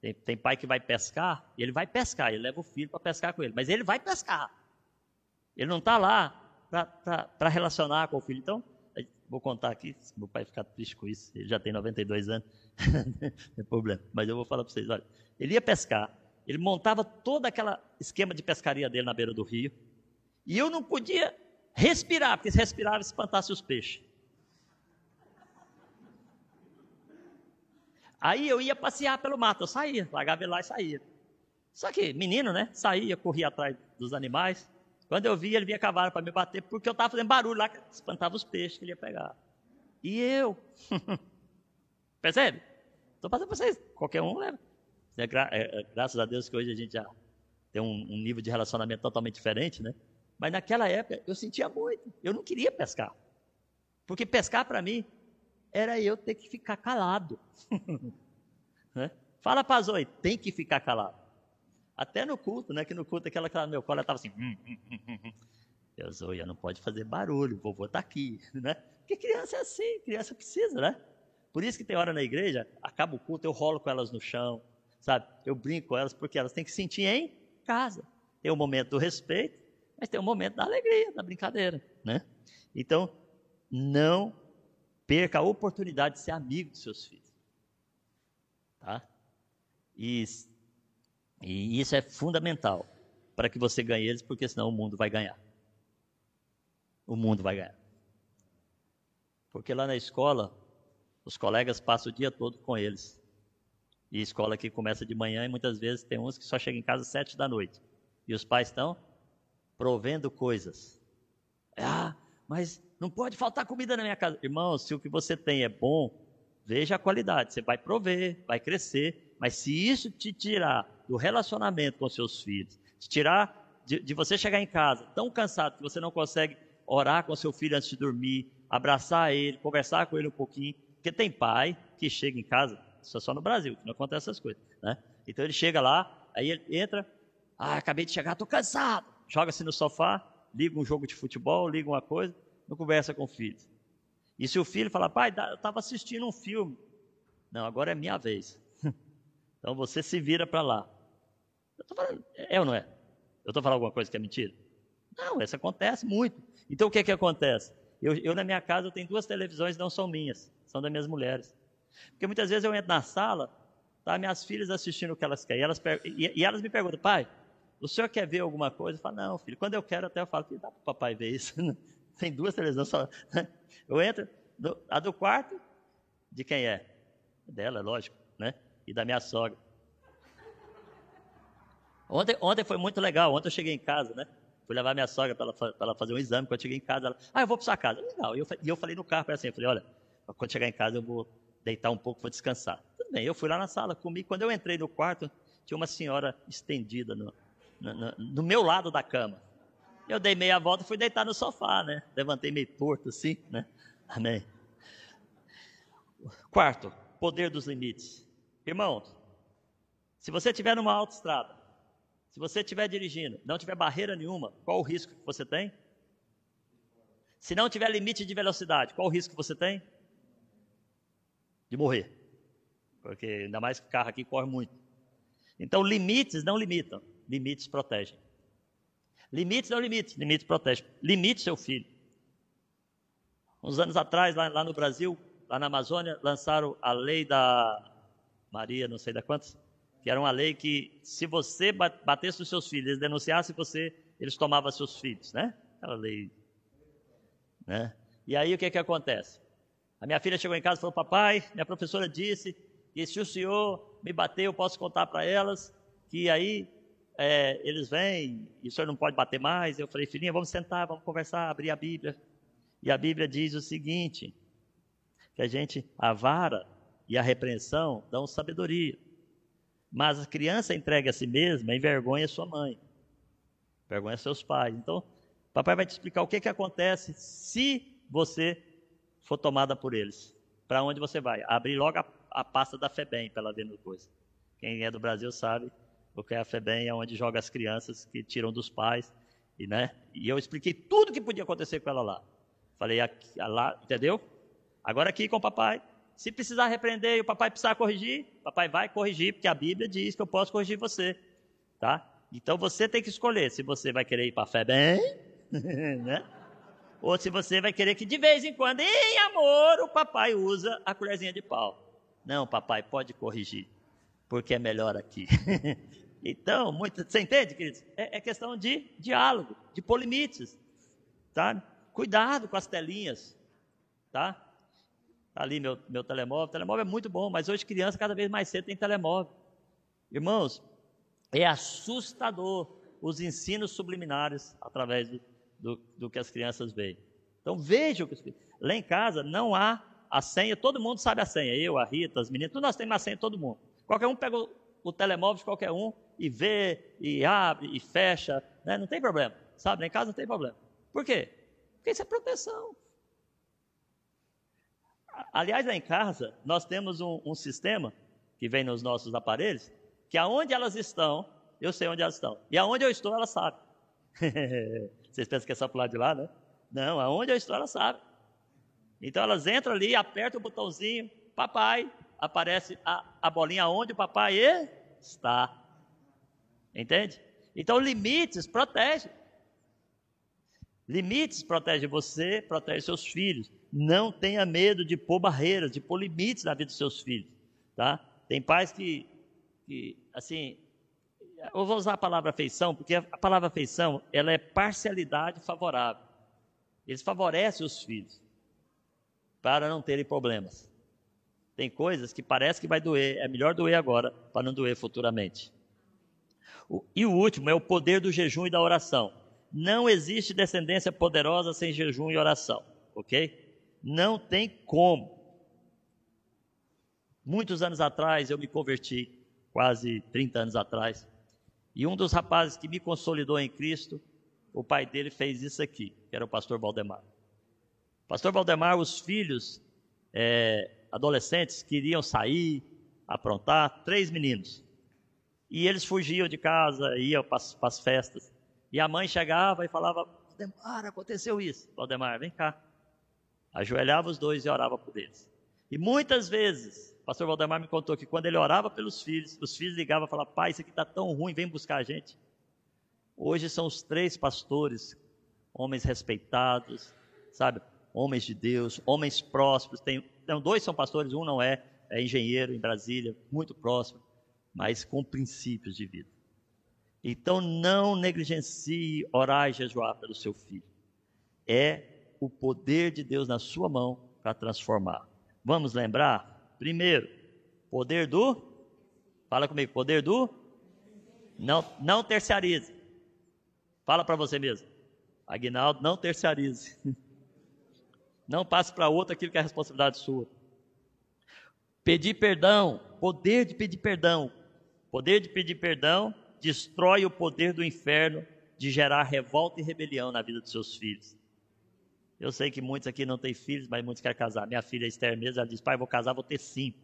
Tem, tem, pai que vai pescar, e ele vai pescar, ele leva o filho para pescar com ele, mas ele vai pescar. Ele não está lá para relacionar com o filho. Então, Vou contar aqui, meu pai ficar triste com isso, ele já tem 92 anos, [laughs] não tem problema. Mas eu vou falar para vocês, olha, ele ia pescar, ele montava todo aquele esquema de pescaria dele na beira do rio, e eu não podia respirar, porque se respirava espantasse os peixes. Aí eu ia passear pelo mato, eu saía, largava ele lá e saía. Só que menino, né? Saía, corria atrás dos animais. Quando eu vi, ele vinha cavalo para me bater, porque eu estava fazendo barulho lá, que espantava os peixes que ele ia pegar. E eu? [laughs] Percebe? Estou passando para vocês. Qualquer um leva. É, gra é, é, graças a Deus que hoje a gente já tem um, um nível de relacionamento totalmente diferente, né? Mas naquela época eu sentia muito. Eu não queria pescar. Porque pescar para mim era eu ter que ficar calado. [laughs] né? Fala para Zoe, tem que ficar calado. Até no culto, né? Que no culto aquela que no meu colo estava assim. Hum, hum, hum, hum, hum. Eu, Zoia, não pode fazer barulho, vovô está aqui, [laughs] né? Porque criança é assim, criança precisa, né? Por isso que tem hora na igreja, acaba o culto, eu rolo com elas no chão, sabe? Eu brinco com elas porque elas têm que se sentir em casa. Tem o um momento do respeito, mas tem o um momento da alegria, da brincadeira, né? Então, não perca a oportunidade de ser amigo dos seus filhos. Tá? E e isso é fundamental para que você ganhe eles, porque senão o mundo vai ganhar. O mundo vai ganhar. Porque lá na escola, os colegas passam o dia todo com eles. E escola aqui começa de manhã e muitas vezes tem uns que só chegam em casa às sete da noite. E os pais estão provendo coisas. Ah, mas não pode faltar comida na minha casa. Irmão, se o que você tem é bom, veja a qualidade. Você vai prover, vai crescer. Mas se isso te tirar do relacionamento com seus filhos, te tirar de, de, você chegar em casa tão cansado que você não consegue orar com seu filho antes de dormir, abraçar ele, conversar com ele um pouquinho, porque tem pai que chega em casa, isso é só no Brasil, que não acontece essas coisas, né? Então ele chega lá, aí ele entra, ah, acabei de chegar, estou cansado, joga-se no sofá, liga um jogo de futebol, liga uma coisa, não conversa com o filho. E se o filho fala, pai, eu estava assistindo um filme, não, agora é minha vez. [laughs] Então você se vira para lá. Eu tô falando, é ou não é? Eu estou falando alguma coisa que é mentira? Não, isso acontece muito. Então o que, que acontece? Eu, eu, na minha casa, eu tenho duas televisões, não são minhas, são das minhas mulheres. Porque muitas vezes eu entro na sala, tá minhas filhas assistindo o que elas querem, e elas, e, e elas me perguntam, pai, o senhor quer ver alguma coisa? Eu falo, não, filho, quando eu quero, até eu falo, dá para o papai ver isso. [laughs] Tem duas televisões só. [laughs] Eu entro, a do quarto, de quem é? Dela, é lógico, né? E da minha sogra. Ontem, ontem foi muito legal, ontem eu cheguei em casa, né? Fui levar minha sogra para ela, ela, fazer um exame. Quando eu cheguei em casa, ela, ah, eu vou para sua casa. Legal. E eu, e eu falei no carro para assim, eu falei, olha, quando chegar em casa eu vou deitar um pouco, vou descansar. Tudo bem, eu fui lá na sala, comi. Quando eu entrei no quarto, tinha uma senhora estendida no, no, no meu lado da cama. Eu dei meia volta e fui deitar no sofá, né? Levantei meio torto assim, né? Amém. Quarto, poder dos limites. Irmãos, se você estiver numa autoestrada, se você estiver dirigindo, não tiver barreira nenhuma, qual o risco que você tem? Se não tiver limite de velocidade, qual o risco que você tem? De morrer. Porque ainda mais que carro aqui corre muito. Então, limites não limitam, limites protegem. Limites não limites, limites protegem. Limite seu filho. Uns anos atrás, lá, lá no Brasil, lá na Amazônia, lançaram a lei da Maria, não sei da quantas, que era uma lei que se você batesse os seus filhos, eles denunciassem você, eles tomavam seus filhos, né? Aquela lei, né? E aí o que que acontece? A minha filha chegou em casa e falou: "Papai, minha professora disse que se o senhor me bater, eu posso contar para elas que aí é, eles vêm e o senhor não pode bater mais". Eu falei: "Filhinha, vamos sentar, vamos conversar, abrir a Bíblia". E a Bíblia diz o seguinte: que a gente a vara e a repreensão dão sabedoria. Mas a criança entregue a si mesma envergonha sua mãe, envergonha seus pais. Então, papai vai te explicar o que, que acontece se você for tomada por eles. Para onde você vai? Abrir logo a, a pasta da FEBEM para ela ver no coisa. Quem é do Brasil sabe o que é a FEBEM, é onde joga as crianças que tiram dos pais. E, né? e eu expliquei tudo que podia acontecer com ela lá. Falei, aqui, lá, entendeu? Agora aqui com o papai. Se precisar repreender e o papai precisar corrigir, o papai vai corrigir, porque a Bíblia diz que eu posso corrigir você. Tá? Então você tem que escolher se você vai querer ir para a fé bem, [laughs] né? Ou se você vai querer que de vez em quando, em amor, o papai usa a colherzinha de pau. Não, papai, pode corrigir, porque é melhor aqui. [laughs] então, muito, você entende, queridos? É, é questão de diálogo, de polimites, tá? Cuidado com as telinhas, tá? Tá ali meu, meu telemóvel. O telemóvel é muito bom, mas hoje criança cada vez mais cedo tem telemóvel. Irmãos, é assustador os ensinos subliminares através do, do, do que as crianças veem. Então vejam que lá em casa não há a senha, todo mundo sabe a senha. Eu, a Rita, as meninas, todos nós temos a senha, todo mundo. Qualquer um pega o, o telemóvel de qualquer um e vê, e abre, e fecha, né? não tem problema. Sabe, lá em casa não tem problema. Por quê? Porque isso é proteção. Aliás, lá em casa, nós temos um, um sistema que vem nos nossos aparelhos, que aonde elas estão, eu sei onde elas estão. E aonde eu estou, elas sabem. [laughs] Vocês pensam que é só para lado de lá, né? Não, aonde estou, elas sabem. Então elas entram ali, apertam o botãozinho, papai, aparece a, a bolinha onde o papai está. Entende? Então limites protege. Limites protege você, protege seus filhos. Não tenha medo de pôr barreiras, de pôr limites na vida dos seus filhos, tá? Tem pais que, que assim, eu vou usar a palavra afeição, porque a palavra afeição, ela é parcialidade favorável. Eles favorecem os filhos para não terem problemas. Tem coisas que parece que vai doer, é melhor doer agora para não doer futuramente. e o último é o poder do jejum e da oração. Não existe descendência poderosa sem jejum e oração, ok? Não tem como. Muitos anos atrás eu me converti, quase 30 anos atrás, e um dos rapazes que me consolidou em Cristo, o pai dele fez isso aqui, que era o pastor Valdemar. Pastor Valdemar, os filhos é, adolescentes queriam sair, aprontar, três meninos. E eles fugiam de casa, iam para as festas. E a mãe chegava e falava: Valdemar, aconteceu isso. Valdemar, vem cá ajoelhava os dois e orava por eles. E muitas vezes, o pastor Valdemar me contou que quando ele orava pelos filhos, os filhos ligavam e falavam, pai, isso aqui está tão ruim, vem buscar a gente. Hoje são os três pastores homens respeitados, sabe? Homens de Deus, homens prósperos. Tem, então, dois são pastores, um não é, é engenheiro em Brasília, muito próximo, mas com princípios de vida. Então não negligencie orar e jejuar pelo seu filho. É o poder de Deus na sua mão para transformar. Vamos lembrar? Primeiro, poder do. Fala comigo, poder do. Não, não terciarize. Fala para você mesmo. Aguinaldo, não terciarize. [laughs] Não passe para outro aquilo que é responsabilidade sua. Pedir perdão, poder de pedir perdão. Poder de pedir perdão destrói o poder do inferno de gerar revolta e rebelião na vida dos seus filhos. Eu sei que muitos aqui não têm filhos, mas muitos querem casar. Minha filha Esther mesmo, ela diz, pai, vou casar, vou ter cinco.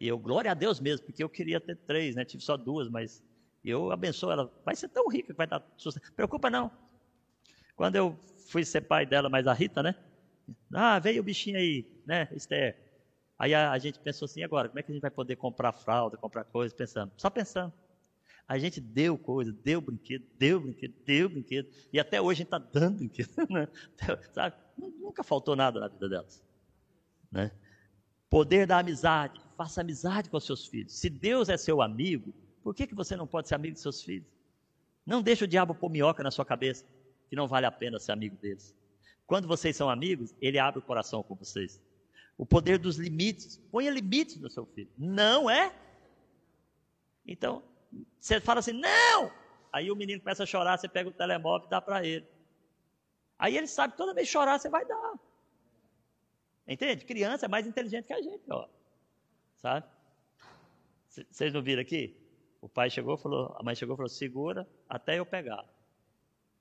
E eu, glória a Deus mesmo, porque eu queria ter três, né? Tive só duas, mas eu abençoo ela. Vai ser tão rica que vai dar sucesso. Preocupa não. Quando eu fui ser pai dela, mas a Rita, né? Ah, veio o bichinho aí, né, Esther? Aí a, a, gente pensou assim, agora, como é que a gente vai poder comprar fralda, comprar coisas, pensando, só pensando. A gente deu coisa, deu brinquedo, deu brinquedo, deu brinquedo, e até hoje a gente está dando brinquedo, [laughs] né? Sabe? Nunca faltou nada na vida delas. Né? Poder da amizade, faça amizade com seus filhos. Se Deus é seu amigo, por que, que você não pode ser amigo de seus filhos? Não deixe o diabo pôr minhoca na sua cabeça, que não vale a pena ser amigo deles. Quando vocês são amigos, ele abre o coração com vocês. O poder dos limites. Ponha limites no seu filho. Não é? Então, você fala assim, não! Aí o menino começa a chorar, você pega o telemóvel e dá para ele. Aí ele sabe toda vez chorar, você vai dar. Entende? Criança é mais inteligente que a gente, ó. Sabe? Vocês não viram aqui? O pai chegou falou, a mãe chegou e falou, segura até eu pegar.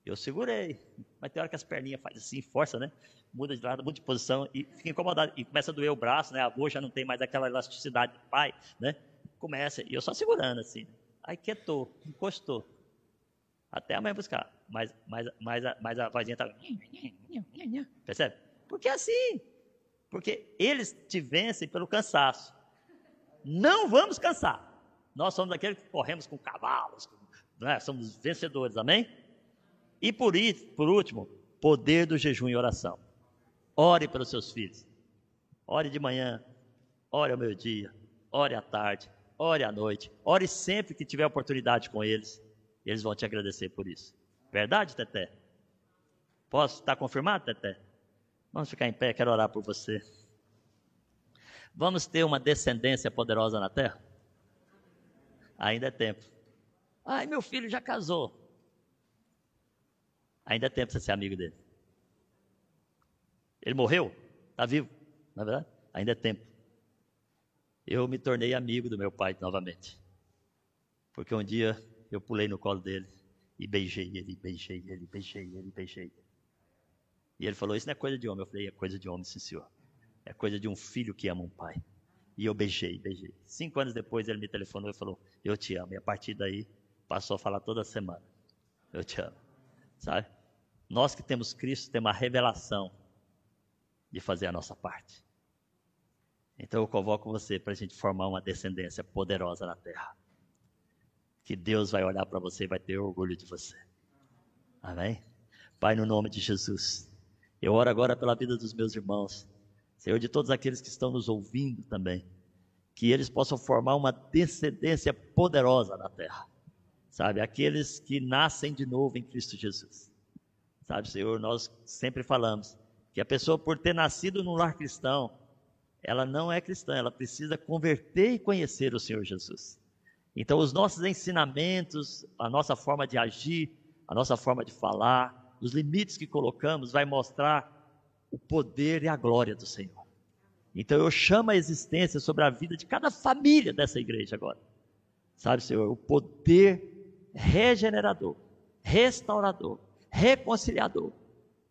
Eu segurei. Mas tem hora que as perninhas fazem assim, força, né? muda de lado, muda de posição e fica incomodado. E começa a doer o braço, né? A avó já não tem mais aquela elasticidade do pai, né? Começa, e eu só segurando assim. Aí quietou, encostou. Até a mãe buscar. Mas, mas, mas, a, mas a vozinha estava. Percebe? Porque é assim. Porque eles te vencem pelo cansaço. Não vamos cansar. Nós somos aqueles que corremos com cavalos, né? somos vencedores, amém? E por, isso, por último, poder do jejum e oração. Ore pelos seus filhos. Ore de manhã, ore ao meio-dia, ore à tarde, ore à noite. Ore sempre que tiver oportunidade com eles. Eles vão te agradecer por isso. Verdade, Teté? Posso estar confirmado, Teté? Vamos ficar em pé, quero orar por você. Vamos ter uma descendência poderosa na terra? Ainda é tempo. Ai, meu filho já casou. Ainda é tempo para você ser amigo dele. Ele morreu? Está vivo, na é verdade? Ainda é tempo. Eu me tornei amigo do meu pai novamente. Porque um dia eu pulei no colo dele e beijei ele, beijei ele, beijei ele, beijei ele. E ele falou: Isso não é coisa de homem. Eu falei: É coisa de homem, sim, senhor. É coisa de um filho que ama um pai. E eu beijei, beijei. Cinco anos depois ele me telefonou e falou: Eu te amo. E a partir daí passou a falar toda semana: Eu te amo. Sabe? Nós que temos Cristo temos a revelação de fazer a nossa parte. Então eu convoco você para a gente formar uma descendência poderosa na terra. Que Deus vai olhar para você e vai ter orgulho de você. Amém? Pai, no nome de Jesus, eu oro agora pela vida dos meus irmãos, Senhor, de todos aqueles que estão nos ouvindo também, que eles possam formar uma descendência poderosa na terra, sabe? Aqueles que nascem de novo em Cristo Jesus, sabe, Senhor? Nós sempre falamos que a pessoa, por ter nascido num lar cristão, ela não é cristã, ela precisa converter e conhecer o Senhor Jesus. Então, os nossos ensinamentos, a nossa forma de agir, a nossa forma de falar, os limites que colocamos, vai mostrar o poder e a glória do Senhor. Então, eu chamo a existência sobre a vida de cada família dessa igreja agora. Sabe, Senhor, o poder regenerador, restaurador, reconciliador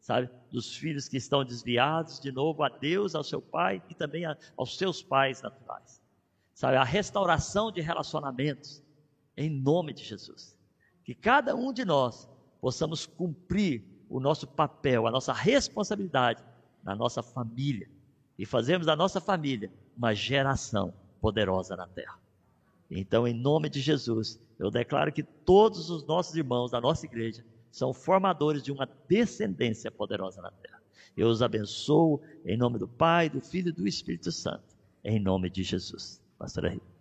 sabe? Dos filhos que estão desviados de novo a Deus, ao seu pai e também a, aos seus pais naturais. Sabe? A restauração de relacionamentos em nome de Jesus. Que cada um de nós possamos cumprir o nosso papel, a nossa responsabilidade na nossa família e fazermos da nossa família uma geração poderosa na terra. Então, em nome de Jesus, eu declaro que todos os nossos irmãos da nossa igreja são formadores de uma descendência poderosa na terra. Eu os abençoo em nome do Pai, do Filho e do Espírito Santo, em nome de Jesus. Pastor Henrique.